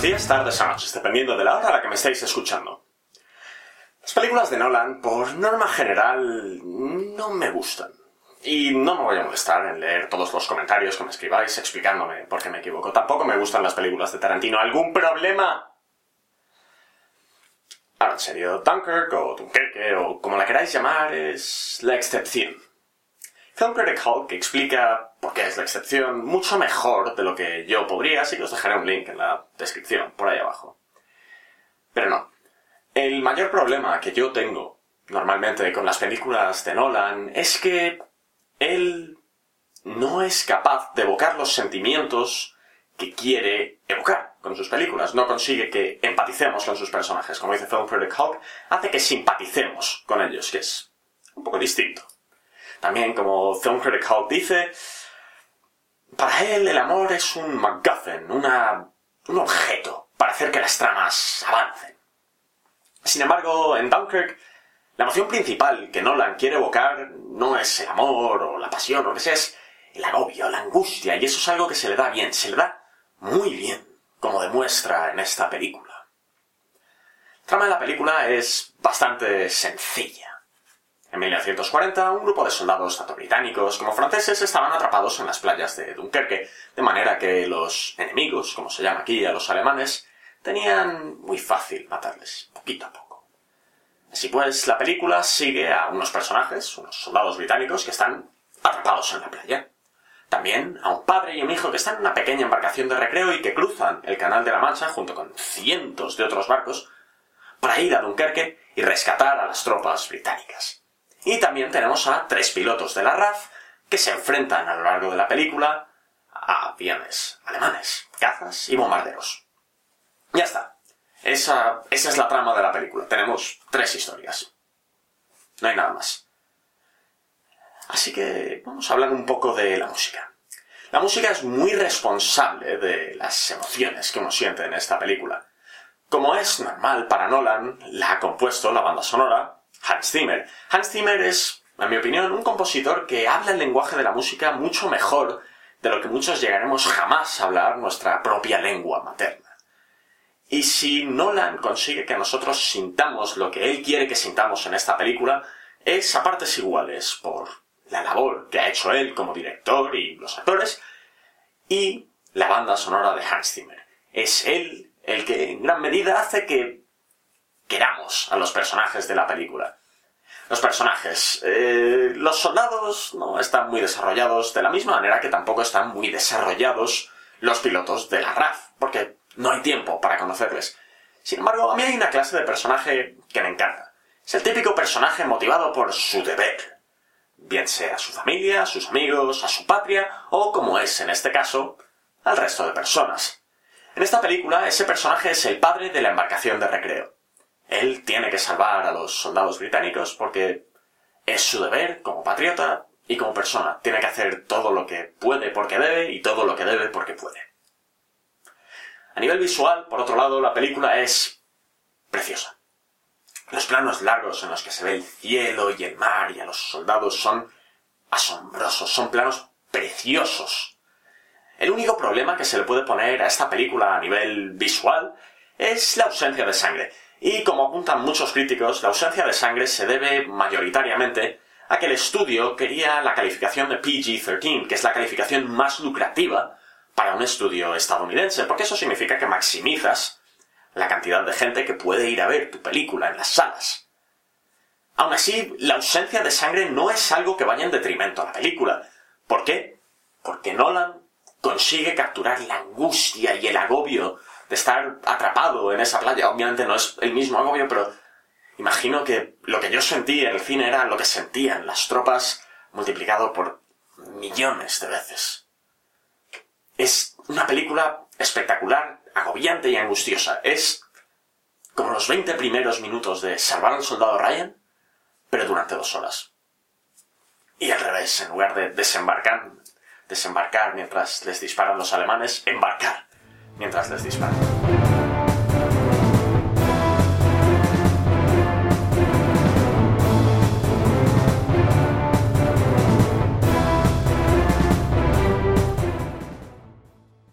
tardes o noches, dependiendo de la hora a la que me estáis escuchando. Las películas de Nolan, por norma general, no me gustan. Y no me voy a molestar en leer todos los comentarios que me escribáis explicándome por qué me equivoco. Tampoco me gustan las películas de Tarantino. ¿Algún problema? Ahora, en serio, Dunkirk o Dunkerque o como la queráis llamar es la excepción. Critic Hulk explica por qué es la excepción mucho mejor de lo que yo podría, así que os dejaré un link en la descripción, por ahí abajo. Pero no. El mayor problema que yo tengo normalmente con las películas de Nolan es que él no es capaz de evocar los sentimientos que quiere evocar con sus películas. No consigue que empaticemos con sus personajes. Como dice Film Critic Hulk, hace que simpaticemos con ellos, que es un poco distinto. También, como Film Critic Hulk dice, para él el amor es un MacGuffin, una, un objeto para hacer que las tramas avancen. Sin embargo, en Dunkirk, la emoción principal que Nolan quiere evocar no es el amor o la pasión o lo que sea, es el agobio, la angustia, y eso es algo que se le da bien, se le da muy bien, como demuestra en esta película. La trama de la película es bastante sencilla. En 1940, un grupo de soldados tanto británicos como franceses estaban atrapados en las playas de Dunkerque, de manera que los enemigos, como se llama aquí a los alemanes, tenían muy fácil matarles, poquito a poco. Así pues, la película sigue a unos personajes, unos soldados británicos, que están atrapados en la playa. También a un padre y un hijo que están en una pequeña embarcación de recreo y que cruzan el Canal de la Mancha junto con cientos de otros barcos para ir a Dunkerque y rescatar a las tropas británicas. Y también tenemos a tres pilotos de la RAF que se enfrentan a lo largo de la película a aviones alemanes, cazas y bombarderos. Ya está. Esa, esa es la trama de la película. Tenemos tres historias. No hay nada más. Así que vamos a hablar un poco de la música. La música es muy responsable de las emociones que uno siente en esta película. Como es normal para Nolan, la ha compuesto la banda sonora Hans Zimmer. Hans Zimmer es, en mi opinión, un compositor que habla el lenguaje de la música mucho mejor de lo que muchos llegaremos jamás a hablar nuestra propia lengua materna. Y si Nolan consigue que nosotros sintamos lo que él quiere que sintamos en esta película, es a partes iguales por la labor que ha hecho él como director y los actores, y la banda sonora de Hans Zimmer. Es él el que en gran medida hace que queramos a los personajes de la película. Los personajes. Eh, los soldados no están muy desarrollados de la misma manera que tampoco están muy desarrollados los pilotos de la RAF, porque no hay tiempo para conocerles. Sin embargo, a mí hay una clase de personaje que me encanta. Es el típico personaje motivado por su deber. Bien sea a su familia, a sus amigos, a su patria, o como es en este caso, al resto de personas. En esta película, ese personaje es el padre de la embarcación de recreo. Él tiene que salvar a los soldados británicos porque es su deber como patriota y como persona. Tiene que hacer todo lo que puede porque debe y todo lo que debe porque puede. A nivel visual, por otro lado, la película es preciosa. Los planos largos en los que se ve el cielo y el mar y a los soldados son asombrosos, son planos preciosos. El único problema que se le puede poner a esta película a nivel visual es la ausencia de sangre. Y como apuntan muchos críticos, la ausencia de sangre se debe mayoritariamente a que el estudio quería la calificación de PG-13, que es la calificación más lucrativa para un estudio estadounidense, porque eso significa que maximizas la cantidad de gente que puede ir a ver tu película en las salas. Aún así, la ausencia de sangre no es algo que vaya en detrimento a la película. ¿Por qué? Porque Nolan consigue capturar la angustia y el agobio de estar atrapado en esa playa. Obviamente no es el mismo agobio, pero imagino que lo que yo sentí en el cine era lo que sentían las tropas multiplicado por millones de veces. Es una película espectacular, agobiante y angustiosa. Es como los 20 primeros minutos de Salvar al soldado Ryan, pero durante dos horas. Y al revés, en lugar de desembarcar, desembarcar mientras les disparan los alemanes, embarcar mientras les disparan.